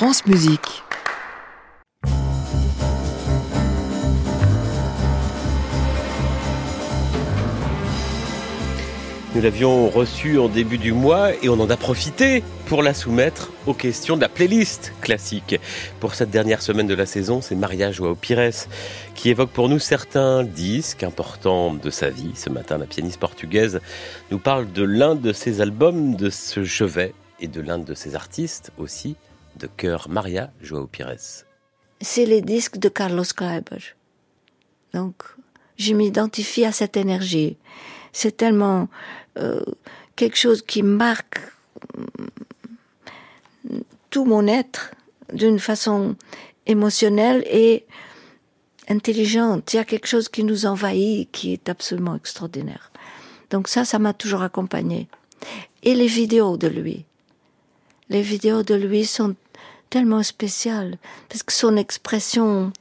France Musique. Nous l'avions reçue en début du mois et on en a profité pour la soumettre aux questions de la playlist classique. Pour cette dernière semaine de la saison, c'est Maria Joao Pires qui évoque pour nous certains disques importants de sa vie. Ce matin, la pianiste portugaise nous parle de l'un de ses albums de ce chevet et de l'un de ses artistes aussi de cœur, Maria Joao Pires. C'est les disques de Carlos Kleiber. Donc, je m'identifie à cette énergie. C'est tellement euh, quelque chose qui marque mm, tout mon être d'une façon émotionnelle et intelligente. Il y a quelque chose qui nous envahit, qui est absolument extraordinaire. Donc ça, ça m'a toujours accompagné. Et les vidéos de lui. Les vidéos de lui sont tellement spéciales parce que son expression,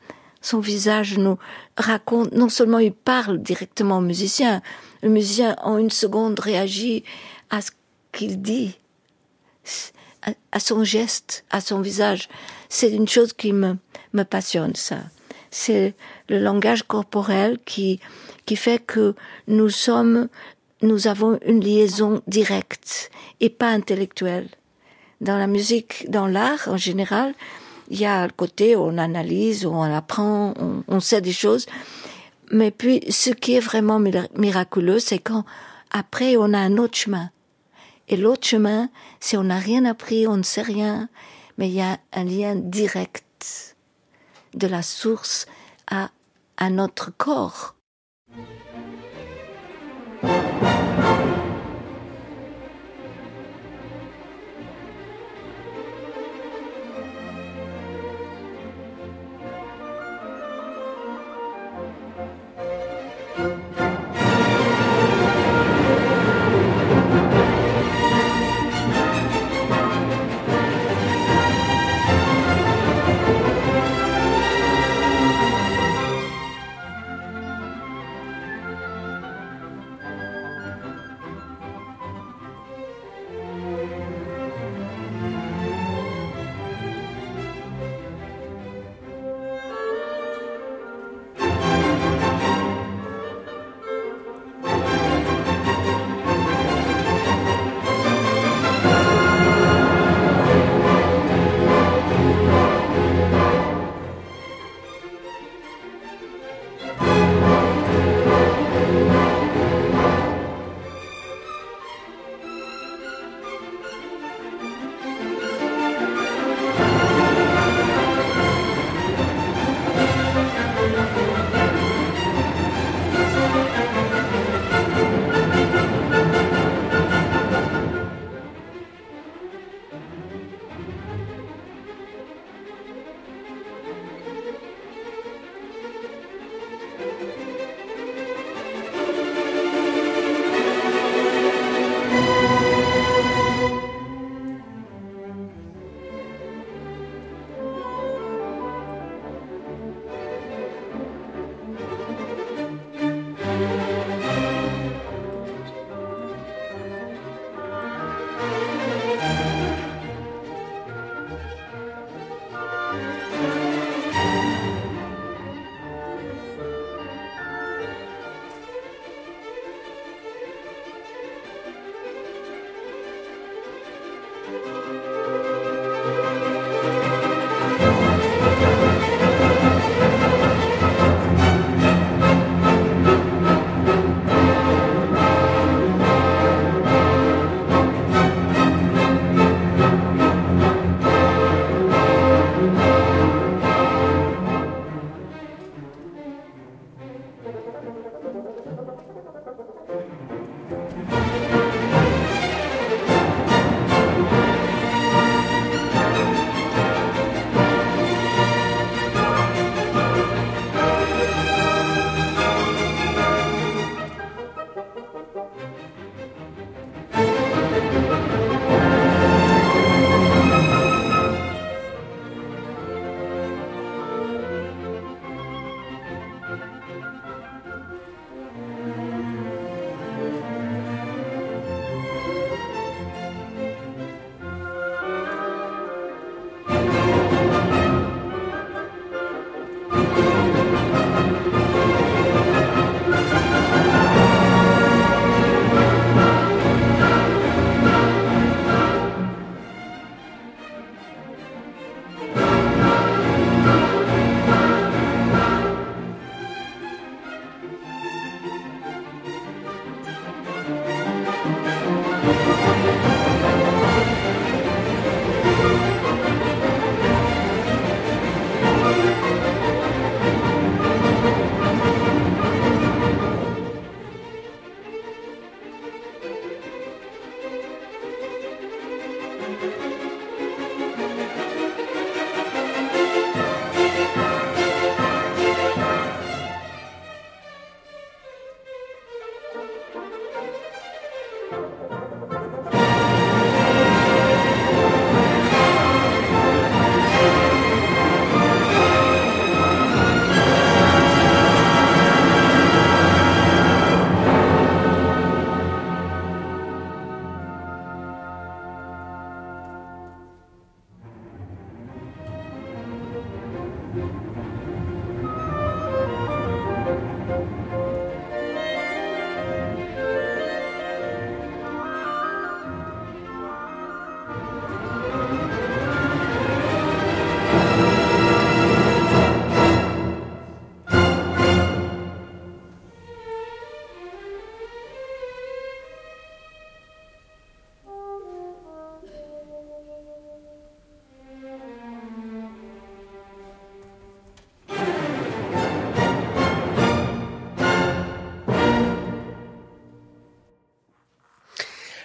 son visage nous raconte, non seulement il parle directement au musicien, le musicien en une seconde réagit à ce qu'il dit, à, son geste, à son visage. C'est une chose qui me, me passionne, ça. C'est le langage corporel qui, qui fait que nous sommes, nous avons une liaison directe et pas intellectuelle. Dans la musique, dans l'art en général, il y a le côté où on analyse, où on apprend, on, on sait des choses, mais puis, ce qui est vraiment miraculeux, c'est quand après on a un autre chemin. Et l'autre chemin, c'est on n'a rien appris, on ne sait rien, mais il y a un lien direct de la source à, à notre corps.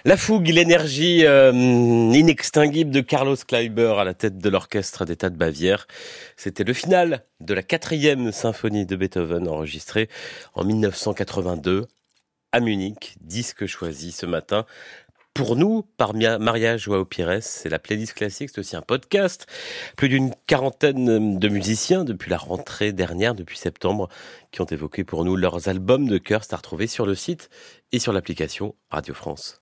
La fougue, l'énergie euh, inextinguible de Carlos Kleiber à la tête de l'orchestre d'État de Bavière. C'était le final de la quatrième symphonie de Beethoven enregistrée en 1982 à Munich, disque choisi ce matin pour nous, par Maria Joao Pires, c'est la playlist classique, c'est aussi un podcast. Plus d'une quarantaine de musiciens depuis la rentrée dernière, depuis septembre, qui ont évoqué pour nous leurs albums de cœur. C'est à retrouver sur le site et sur l'application Radio France.